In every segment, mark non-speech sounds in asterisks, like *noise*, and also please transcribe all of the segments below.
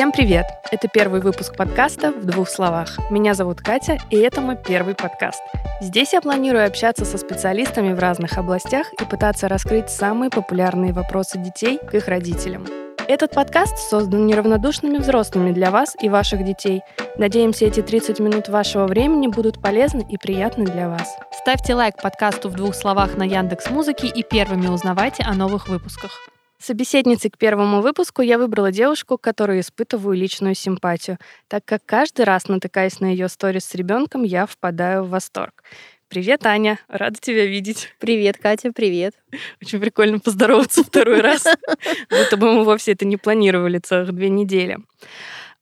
Всем привет! Это первый выпуск подкаста «В двух словах». Меня зовут Катя, и это мой первый подкаст. Здесь я планирую общаться со специалистами в разных областях и пытаться раскрыть самые популярные вопросы детей к их родителям. Этот подкаст создан неравнодушными взрослыми для вас и ваших детей. Надеемся, эти 30 минут вашего времени будут полезны и приятны для вас. Ставьте лайк подкасту в двух словах на Яндекс Музыке и первыми узнавайте о новых выпусках. Собеседницей к первому выпуску я выбрала девушку, которой испытываю личную симпатию, так как каждый раз, натыкаясь на ее сторис с ребенком, я впадаю в восторг. Привет, Аня. Рада тебя видеть. Привет, Катя, привет. Очень прикольно поздороваться второй раз. *laughs* Будто бы мы вовсе это не планировали целых две недели.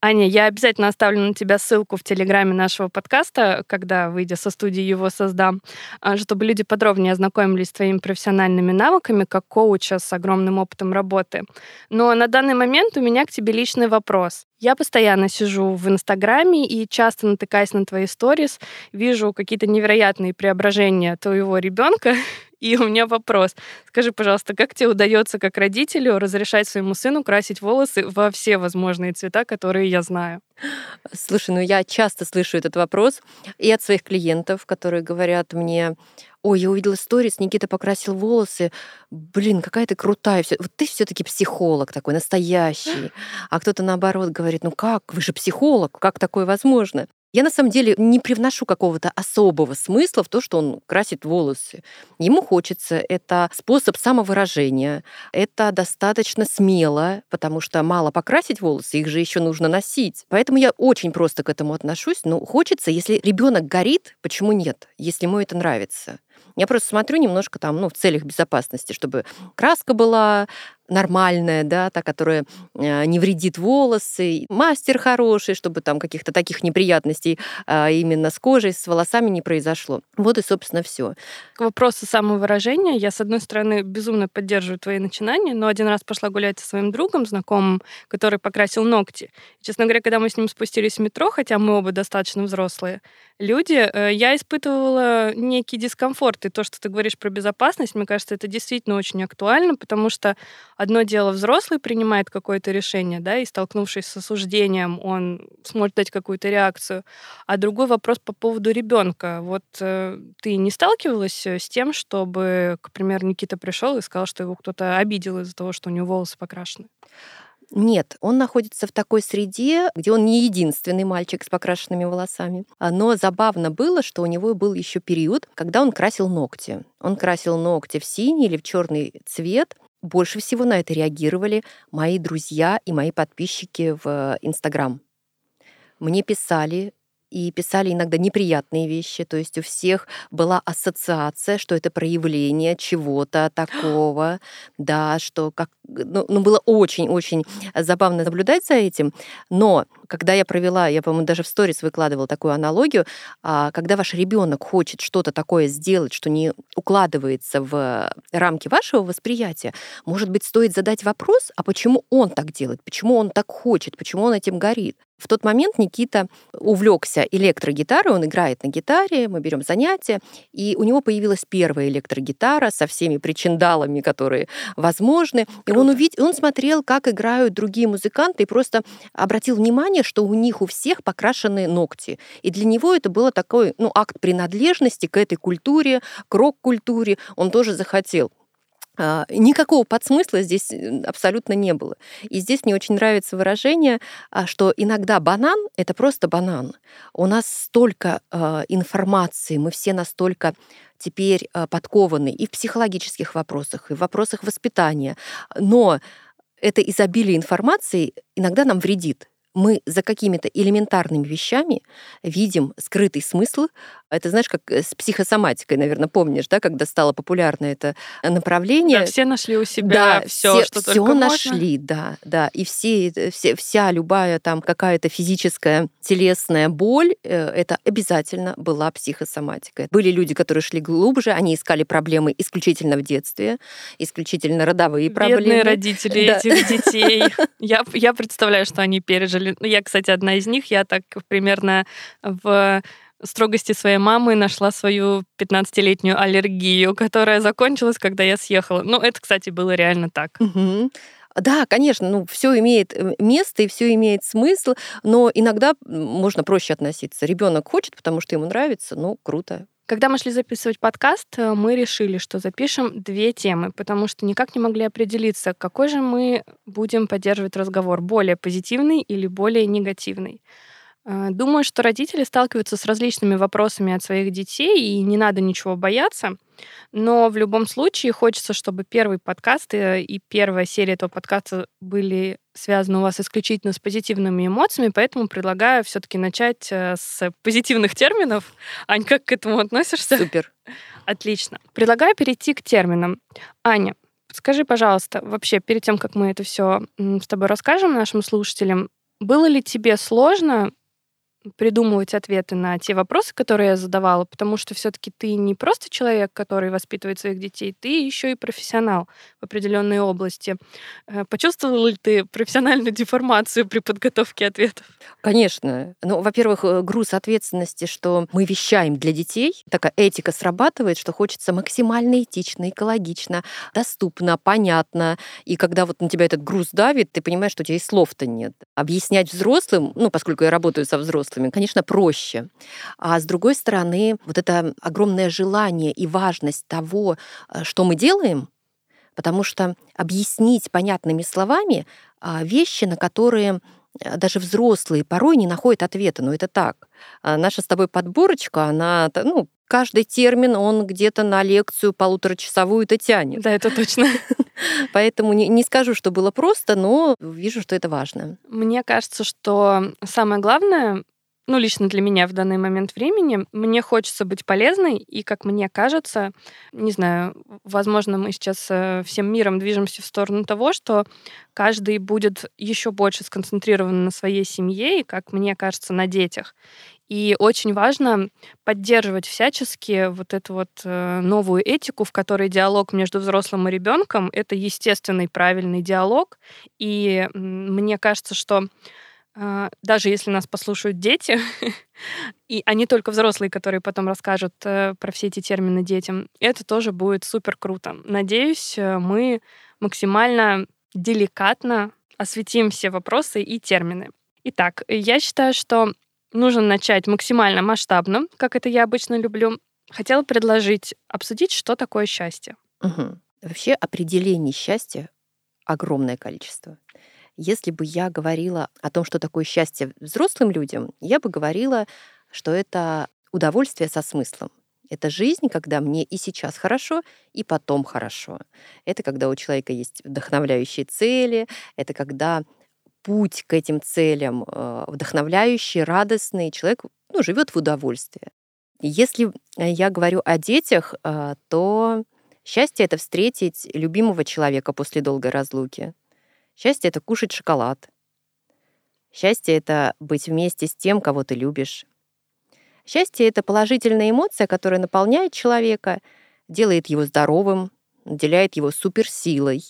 Аня, я обязательно оставлю на тебя ссылку в телеграме нашего подкаста, когда, выйдя со студии, его создам, а, чтобы люди подробнее ознакомились с твоими профессиональными навыками как коуча с огромным опытом работы. Но на данный момент у меня к тебе личный вопрос. Я постоянно сижу в Инстаграме и часто натыкаясь на твои сторис, вижу какие-то невероятные преображения твоего ребенка, *laughs* И у меня вопрос. Скажи, пожалуйста, как тебе удается как родителю разрешать своему сыну красить волосы во все возможные цвета, которые я знаю? Слушай, ну я часто слышу этот вопрос и от своих клиентов, которые говорят мне, ой, я увидела сторис, Никита покрасил волосы, блин, какая ты крутая, вот ты все таки психолог такой, настоящий. А кто-то наоборот говорит, ну как, вы же психолог, как такое возможно? Я на самом деле не привношу какого-то особого смысла в то, что он красит волосы. Ему хочется, это способ самовыражения, это достаточно смело, потому что мало покрасить волосы, их же еще нужно носить. Поэтому я очень просто к этому отношусь. Ну, хочется, если ребенок горит, почему нет, если ему это нравится? Я просто смотрю немножко там, ну, в целях безопасности, чтобы краска была нормальная, да, та, которая э, не вредит волосы, мастер хороший, чтобы там каких-то таких неприятностей а, именно с кожей, с волосами не произошло. Вот и, собственно, все. К вопросу самовыражения, я, с одной стороны, безумно поддерживаю твои начинания, но один раз пошла гулять со своим другом, знакомым, который покрасил ногти. честно говоря, когда мы с ним спустились в метро, хотя мы оба достаточно взрослые люди, э, я испытывала некий дискомфорт. И то, что ты говоришь про безопасность, мне кажется, это действительно очень актуально, потому что одно дело взрослый принимает какое-то решение, да, и столкнувшись с осуждением, он сможет дать какую-то реакцию. А другой вопрос по поводу ребенка. Вот э, ты не сталкивалась э, с тем, чтобы, к примеру, Никита пришел и сказал, что его кто-то обидел из-за того, что у него волосы покрашены? Нет, он находится в такой среде, где он не единственный мальчик с покрашенными волосами. А, но забавно было, что у него был еще период, когда он красил ногти. Он красил ногти в синий или в черный цвет, больше всего на это реагировали мои друзья и мои подписчики в Инстаграм. Мне писали, и писали иногда неприятные вещи. То есть у всех была ассоциация, что это проявление чего-то такого, да, что как... Ну, ну было очень-очень забавно наблюдать за этим. Но когда я провела, я, по-моему, даже в сторис выкладывала такую аналогию, а, когда ваш ребенок хочет что-то такое сделать, что не укладывается в рамки вашего восприятия, может быть, стоит задать вопрос, а почему он так делает, почему он так хочет, почему он этим горит. В тот момент Никита увлекся электрогитарой, он играет на гитаре, мы берем занятия, и у него появилась первая электрогитара со всеми причиндалами, которые возможны. И он увидел, он смотрел, как играют другие музыканты, и просто обратил внимание, что у них у всех покрашены ногти. И для него это было такой ну, акт принадлежности к этой культуре, к рок-культуре. Он тоже захотел. А, никакого подсмысла здесь абсолютно не было. И здесь мне очень нравится выражение, а, что иногда банан — это просто банан. У нас столько а, информации, мы все настолько теперь подкованы и в психологических вопросах, и в вопросах воспитания. Но это изобилие информации иногда нам вредит мы за какими-то элементарными вещами видим скрытый смысл. Это знаешь, как э, с психосоматикой, наверное, помнишь, да, когда стало популярно это направление. Да, все нашли у себя да, все, все, что все только нашли, можно. да, да. И все, э, все, вся любая там какая-то физическая, телесная боль, э, это обязательно была психосоматика. Были люди, которые шли глубже, они искали проблемы исключительно в детстве, исключительно родовые проблемы. Бедные родители да. этих детей. *laughs* Я, я представляю, что они пережили ну, я, кстати, одна из них. Я так примерно в строгости своей мамы нашла свою 15-летнюю аллергию, которая закончилась, когда я съехала. Ну, это, кстати, было реально так. Угу. Да, конечно, ну, все имеет э, место и все имеет смысл, но иногда можно проще относиться. Ребенок хочет, потому что ему нравится, ну, круто. Когда мы шли записывать подкаст, э, мы решили, что запишем две темы, потому что никак не могли определиться, какой же мы будем поддерживать разговор, более позитивный или более негативный. Э, думаю, что родители сталкиваются с различными вопросами от своих детей, и не надо ничего бояться. Но в любом случае хочется, чтобы первый подкаст э, и первая серия этого подкаста были связаны у вас исключительно с позитивными эмоциями, поэтому предлагаю все-таки начать э, с позитивных терминов. Ань, как к этому относишься? Супер. Отлично. Предлагаю перейти к терминам. Аня, скажи, пожалуйста, вообще перед тем, как мы это все с тобой расскажем нашим слушателям, было ли тебе сложно придумывать ответы на те вопросы, которые я задавала, потому что все-таки ты не просто человек, который воспитывает своих детей, ты еще и профессионал в определенной области. Э, почувствовал ли ты профессиональную деформацию при подготовке ответов? Конечно. Ну, во-первых, э, груз ответственности, что мы вещаем для детей, такая этика срабатывает, что хочется максимально этично, экологично, доступно, понятно. И когда вот на тебя этот груз давит, ты понимаешь, что у тебя и слов-то нет. Объяснять взрослым, ну, поскольку я работаю со взрослыми, взрослыми, конечно, проще. А с другой стороны, вот это огромное желание и важность того, э, что мы делаем, потому что объяснить понятными словами а, вещи, на которые э, даже взрослые порой не находят ответа, но это так. А наша с тобой подборочка, она, ну, каждый термин, он где-то на лекцию полуторачасовую-то тянет. Да, это точно. *laughs* Поэтому не, не скажу, что было просто, но вижу, что это важно. Мне кажется, что самое главное ну, лично для меня в данный момент времени, мне хочется быть полезной, и, как мне кажется, не знаю, возможно, мы сейчас э, всем миром движемся в сторону того, что каждый будет еще больше сконцентрирован на своей семье и, как мне кажется, на детях. И очень важно поддерживать всячески вот эту вот э, новую этику, в которой диалог между взрослым и ребенком это естественный правильный диалог. И мне кажется, что даже если нас послушают дети, *laughs* и а не только взрослые, которые потом расскажут э, про все эти термины детям, это тоже будет супер круто. Надеюсь, э, мы максимально деликатно осветим все вопросы и термины. Итак, я считаю, что нужно начать максимально масштабно, как это я обычно люблю. Хотела предложить обсудить, что такое счастье. Угу. Вообще определений счастья огромное количество. Если бы я говорила о том, что такое счастье взрослым людям, я бы говорила, что это удовольствие со смыслом. Это жизнь, когда мне и сейчас хорошо, и потом хорошо. Это когда у человека есть вдохновляющие цели, это когда путь к этим целям э, вдохновляющий, радостный, человек ну, живет в удовольствии. Если я говорю о детях, э, то счастье это встретить любимого человека после долгой разлуки. Счастье — это кушать шоколад. Счастье — это быть вместе с тем, кого ты любишь. Счастье — это положительная эмоция, которая наполняет человека, делает его здоровым, наделяет его суперсилой,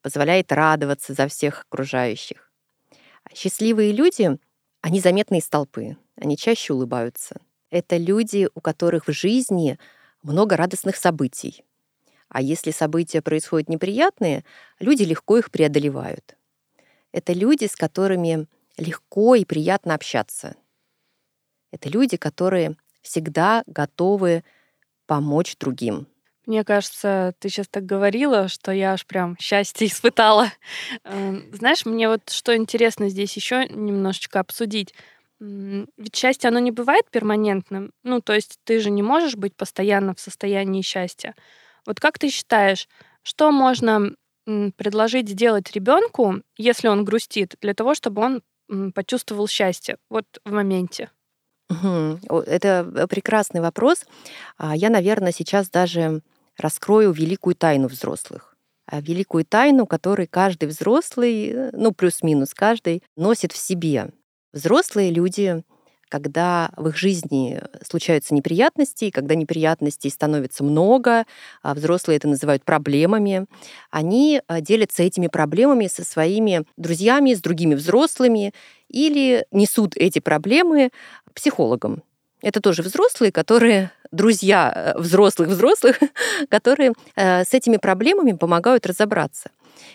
позволяет радоваться за всех окружающих. А счастливые люди, они заметны из толпы, они чаще улыбаются. Это люди, у которых в жизни много радостных событий, а если события происходят неприятные, люди легко их преодолевают. Это люди, с которыми легко и приятно общаться. Это люди, которые всегда готовы помочь другим. Мне кажется, ты сейчас так говорила, что я аж прям счастье *laughs* испытала. Эм, знаешь, мне вот что интересно здесь еще немножечко обсудить. Ведь счастье, оно не бывает перманентным. Ну, то есть ты же не можешь быть постоянно в состоянии счастья. Вот как ты считаешь, что можно предложить сделать ребенку, если он грустит, для того, чтобы он почувствовал счастье вот в моменте? Это э, прекрасный вопрос. А, я, наверное, сейчас даже раскрою великую тайну взрослых. А, великую тайну, которую каждый взрослый, э, ну плюс-минус каждый, носит в себе. Взрослые люди когда в их жизни случаются неприятности, и когда неприятностей становится много, а взрослые это называют проблемами, они а, делятся этими проблемами со своими друзьями, с другими взрослыми или несут эти проблемы психологам. Это тоже взрослые, которые друзья взрослых-взрослых, *laughs* которые с этими проблемами помогают разобраться.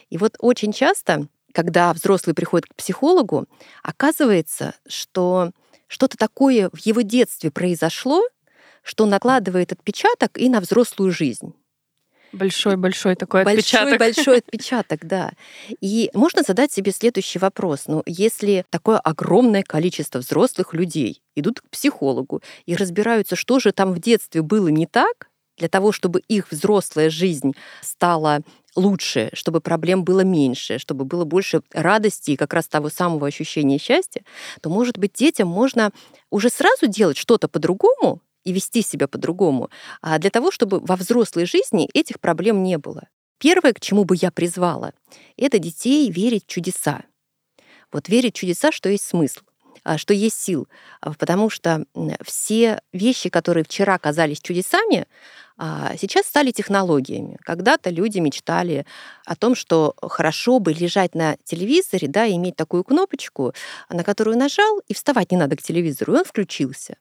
И вот очень часто, когда взрослый приходит к психологу, оказывается, что что-то такое в его детстве произошло, что накладывает отпечаток и на взрослую жизнь. Большой-большой такой большой, отпечаток. Большой *laughs* отпечаток, да. И можно задать себе следующий вопрос. Ну, если такое огромное количество взрослых людей идут к психологу и разбираются, что же там в детстве было не так, для того, чтобы их взрослая жизнь стала лучше, чтобы проблем было меньше, чтобы было больше радости и как раз того самого ощущения счастья, то, может быть, детям можно уже сразу делать что-то по-другому, и вести себя по-другому, а для того, чтобы во взрослой жизни этих проблем не было. Первое, к чему бы я призвала, это детей верить в чудеса. Вот верить в чудеса, что есть смысл что есть сил, а, потому что все вещи, которые вчера казались чудесами, а, сейчас стали технологиями. Когда-то люди мечтали о том, что хорошо бы лежать на телевизоре, да, и иметь такую кнопочку, на которую нажал, и вставать не надо к телевизору, и он включился.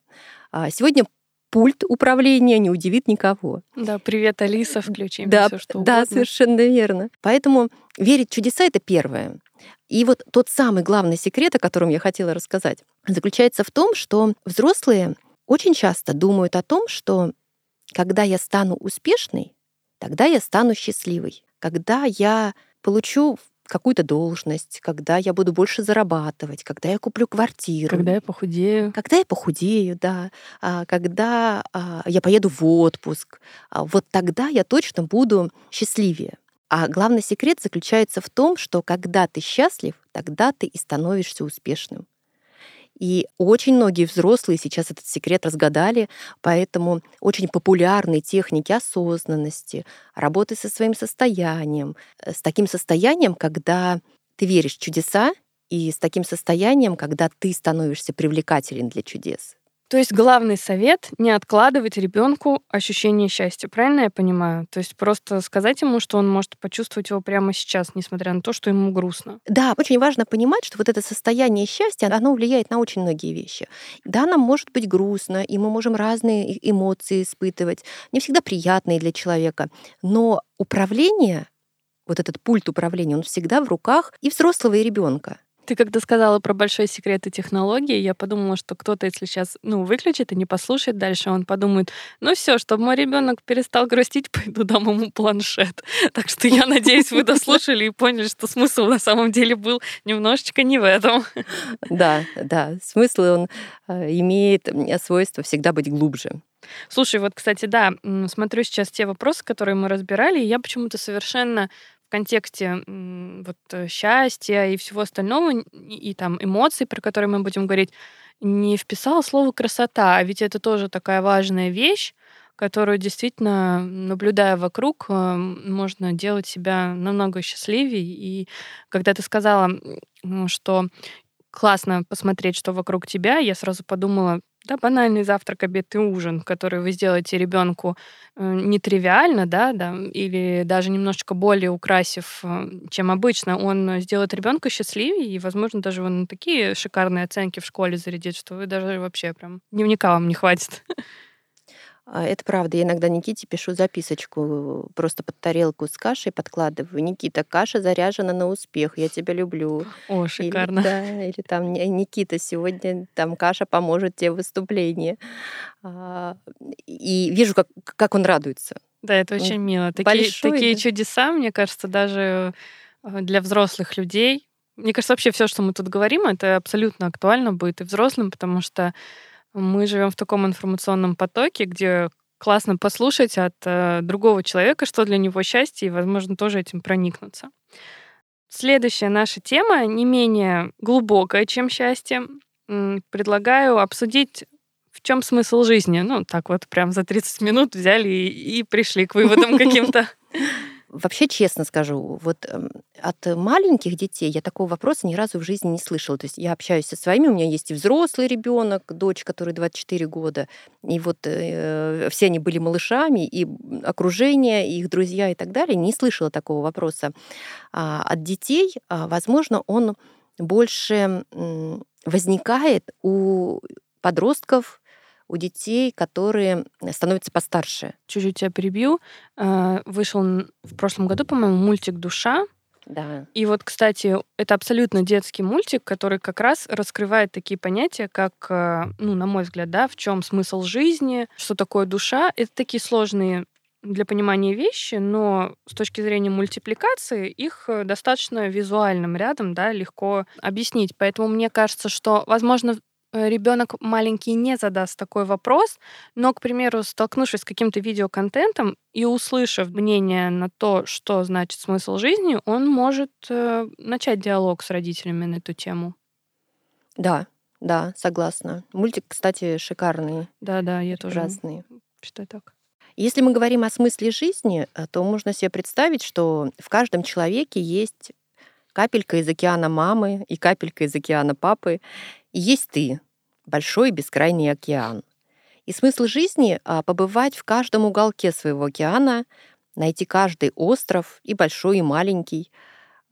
Сегодня пульт управления не удивит никого. Да, привет, Алиса, включи да, все, что Да, угодно. совершенно верно. Поэтому верить в чудеса — это первое. И вот тот самый главный секрет, о котором я хотела рассказать, заключается в том, что взрослые очень часто думают о том, что когда я стану успешной, тогда я стану счастливой. Когда я получу какую-то должность, когда я буду больше зарабатывать, когда я куплю квартиру. Когда я похудею. Когда я похудею, да. А, когда а, я поеду в отпуск. А, вот тогда я точно буду счастливее. А главный секрет заключается в том, что когда ты счастлив, тогда ты и становишься успешным. И очень многие взрослые сейчас этот секрет разгадали, поэтому очень популярны техники осознанности, работы со своим состоянием, э, с таким состоянием, когда ты веришь в чудеса, и с таким состоянием, когда ты становишься привлекателен для чудес. То есть главный совет — не откладывать ребенку ощущение счастья. Правильно я понимаю? То есть просто сказать ему, что он может почувствовать его прямо сейчас, несмотря на то, что ему грустно. Да, очень важно понимать, что вот это состояние счастья, оно влияет на очень многие вещи. Да, нам может быть грустно, и мы можем разные эмоции испытывать, не всегда приятные для человека, но управление, вот этот пульт управления, он всегда в руках и взрослого, и ребенка. Ты когда сказала про большой секрет и технологии, я подумала, что кто-то, если сейчас ну, выключит и не послушает дальше, он подумает, ну все, чтобы мой ребенок перестал грустить, *laughs* пойду дам ему планшет. *laughs* Так что я надеюсь, вы дослушали и поняли, что смысл на самом деле был немножечко не в этом. Да, да, смысл он э, имеет свойство всегда быть глубже. Слушай, вот, кстати, да, смотрю сейчас те вопросы, которые мы разбирали, и я почему-то совершенно контексте вот э, счастья и всего остального, и, и там эмоций, про которые мы будем говорить, не вписала слово красота, а ведь это тоже такая важная вещь, которую действительно, наблюдая вокруг, э, можно делать себя намного счастливее. И когда ты сказала, что классно посмотреть, что вокруг тебя, я сразу подумала, да, банальный завтрак, обед и ужин, который вы сделаете ребенку э, нетривиально, да, да, или даже немножечко более украсив, э, чем обычно, он сделает ребенка счастливее, и, возможно, даже он такие шикарные оценки в школе зарядит, что вы даже вообще прям дневника вам не хватит. *laughs* А, это правда. Я иногда Никите пишу записочку, просто под тарелку с кашей подкладываю. Никита, каша заряжена на успех, я тебя люблю. О, шикарно. Или, да, или там, Никита, сегодня там каша поможет тебе в выступлении. А, и вижу, как, как он радуется. Да, это очень мило. Такие, Большой, такие да? чудеса, мне кажется, даже э, для взрослых людей. Мне кажется, вообще все, что мы тут говорим, это абсолютно актуально будет и взрослым, потому что мы живем в таком информационном потоке, где классно послушать от э, другого человека, что для него счастье, и, возможно, тоже этим проникнуться. Следующая наша тема не менее глубокая, чем счастье. Предлагаю обсудить, в чем смысл жизни. Ну, так вот, прям за 30 минут взяли и, и пришли к выводам *laughs* каким-то. Вообще, честно скажу, вот эм, от маленьких детей я такого вопроса ни разу в жизни не слышала. То есть я общаюсь со своими, у меня есть и взрослый ребенок, дочь, которой 24 года, и вот э, все они были малышами, и окружение, и их друзья и так далее. Не слышала такого вопроса. А от детей, а, возможно, он больше возникает у подростков, у детей, которые становятся постарше. Чуть-чуть тебя перебью. Э, вышел в прошлом году, по-моему, мультик «Душа», да. И вот, кстати, это абсолютно детский мультик, который как раз раскрывает такие понятия, как, э, ну, на мой взгляд, да, в чем смысл жизни, что такое душа. Это такие сложные для понимания вещи, но с точки зрения мультипликации их э, достаточно визуальным рядом, да, легко объяснить. Поэтому мне кажется, что, возможно, Э, ребенок маленький не задаст такой вопрос, но, к примеру, столкнувшись с каким-то видеоконтентом и услышав мнение на то, что значит смысл жизни, он может э, начать диалог с родителями на эту тему. Да, да, согласна. Мультик, кстати, шикарный. Да, да, я тоже прекрасный. считаю так. Если мы говорим о смысле жизни, э, то можно себе представить, что в каждом человеке есть капелька из океана мамы и капелька из океана папы. И есть ты, большой бескрайний океан. И смысл жизни а, — побывать в каждом уголке своего океана, найти каждый остров, и большой, и маленький,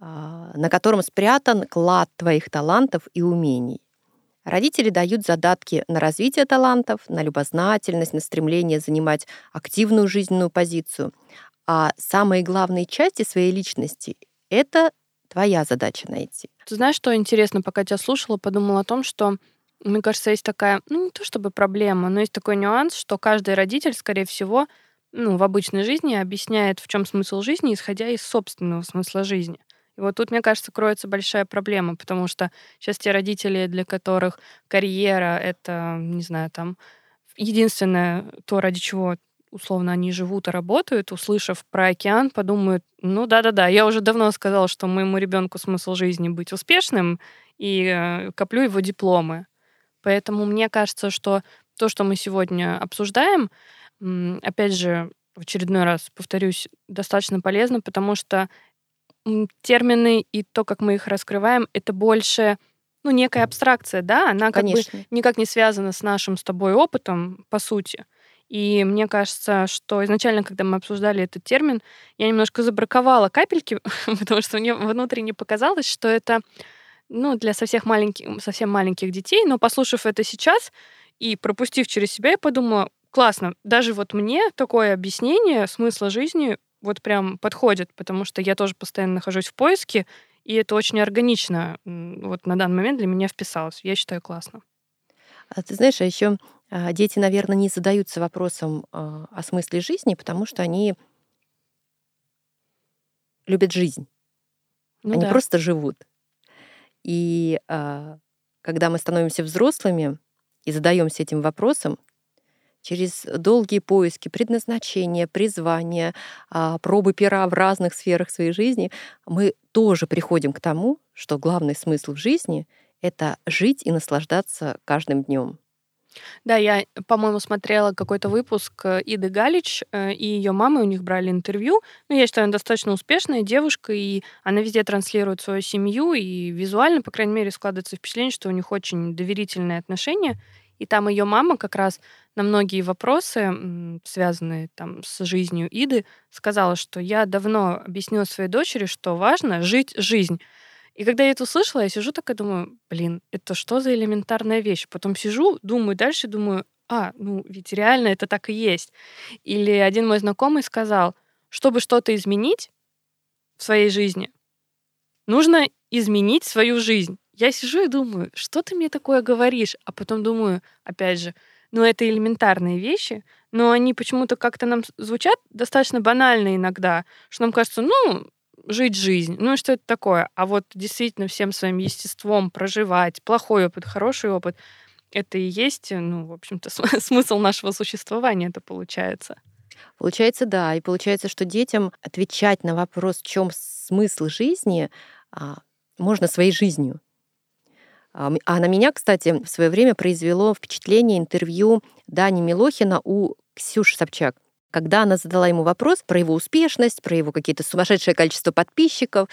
а, на котором спрятан клад твоих талантов и умений. Родители дают задатки на развитие талантов, на любознательность, на стремление занимать активную жизненную позицию. А самые главные части своей личности — это твоя задача найти. Ты знаешь, что интересно, пока тебя слушала, подумала о том, что мне кажется, есть такая, ну не то чтобы проблема, но есть такой нюанс, что каждый родитель, скорее всего, ну, в обычной жизни объясняет, в чем смысл жизни, исходя из собственного смысла жизни. И вот тут, мне кажется, кроется большая проблема, потому что сейчас те родители, для которых карьера — это, не знаю, там, единственное то, ради чего условно они живут и работают, услышав про океан, подумают, ну да-да-да, я уже давно сказала, что моему ребенку смысл жизни быть успешным, и э, коплю его дипломы. Поэтому мне кажется, что то, что мы сегодня обсуждаем, опять же, в очередной раз повторюсь, достаточно полезно, потому что термины и то, как мы их раскрываем, это больше ну, некая абстракция, да, она как Конечно. бы никак не связана с нашим с тобой опытом, по сути. И мне кажется, что изначально, когда мы обсуждали этот термин, я немножко забраковала капельки, *laughs* потому что мне внутренне показалось, что это ну, для совсем маленьких, совсем маленьких детей. Но послушав это сейчас и пропустив через себя, я подумала, классно, даже вот мне такое объяснение смысла жизни вот прям подходит, потому что я тоже постоянно нахожусь в поиске, и это очень органично вот на данный момент для меня вписалось. Я считаю классно. А ты знаешь, а еще дети, наверное, не задаются вопросом а, о смысле жизни, потому что они любят жизнь. Ну, они да. просто живут. И а, когда мы становимся взрослыми и задаемся этим вопросом, через долгие поиски предназначения, призвания, пробы пера в разных сферах своей жизни, мы тоже приходим к тому, что главный смысл в жизни — это жить и наслаждаться каждым днем. Да, я, по-моему, смотрела какой-то выпуск э, Иды Галич э, и ее мамы, у них брали интервью. Ну, я считаю, она достаточно успешная девушка, и она везде транслирует свою семью, и визуально, по крайней мере, складывается впечатление, что у них очень доверительные отношения. И там ее мама как раз на многие вопросы, связанные там с жизнью Иды, сказала, что я давно объяснила своей дочери, что важно жить жизнь. И когда я это услышала, я сижу такая, думаю, блин, это что за элементарная вещь? Потом сижу, думаю дальше, думаю, а, ну ведь реально это так и есть. Или один мой знакомый сказал, чтобы что-то изменить в своей жизни, нужно изменить свою жизнь. Я сижу и думаю, что ты мне такое говоришь? А потом думаю, опять же, ну это элементарные вещи, но они почему-то как-то нам звучат достаточно банально иногда, что нам кажется, ну, жить жизнь. Ну и что это такое? А вот действительно всем своим естеством проживать плохой опыт, хороший опыт, это и есть, ну, в общем-то, *laughs* смысл нашего существования это получается. Получается, да. И получается, что детям отвечать на вопрос, в чем смысл жизни, а, можно своей жизнью. А, на меня, кстати, в свое время произвело впечатление интервью Дани Милохина у Ксюши Собчак когда она задала ему вопрос про его успешность, про его какие-то сумасшедшее количество подписчиков,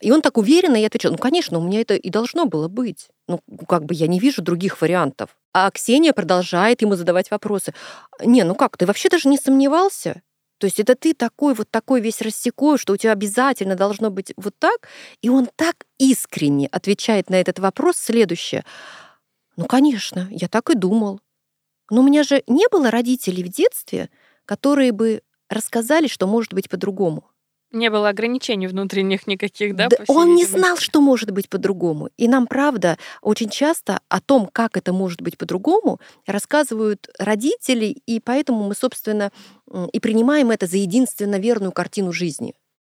и он так уверенно и отвечал, ну, конечно, у меня это и должно было быть. Ну, как бы я не вижу других вариантов. А Ксения продолжает ему задавать вопросы. Не, ну как, ты вообще даже не сомневался? То есть это ты такой вот такой весь рассекой, что у тебя обязательно должно быть вот так. И он так искренне отвечает на этот вопрос следующее. Ну, конечно, я так и думал. Но у меня же не было родителей в детстве, которые бы рассказали, что может быть по-другому. Не было ограничений внутренних никаких, да? да он не знал, что может быть по-другому. И нам, правда, очень часто о том, как это может быть по-другому, рассказывают родители, и поэтому мы, собственно, и принимаем это за единственно верную картину жизни.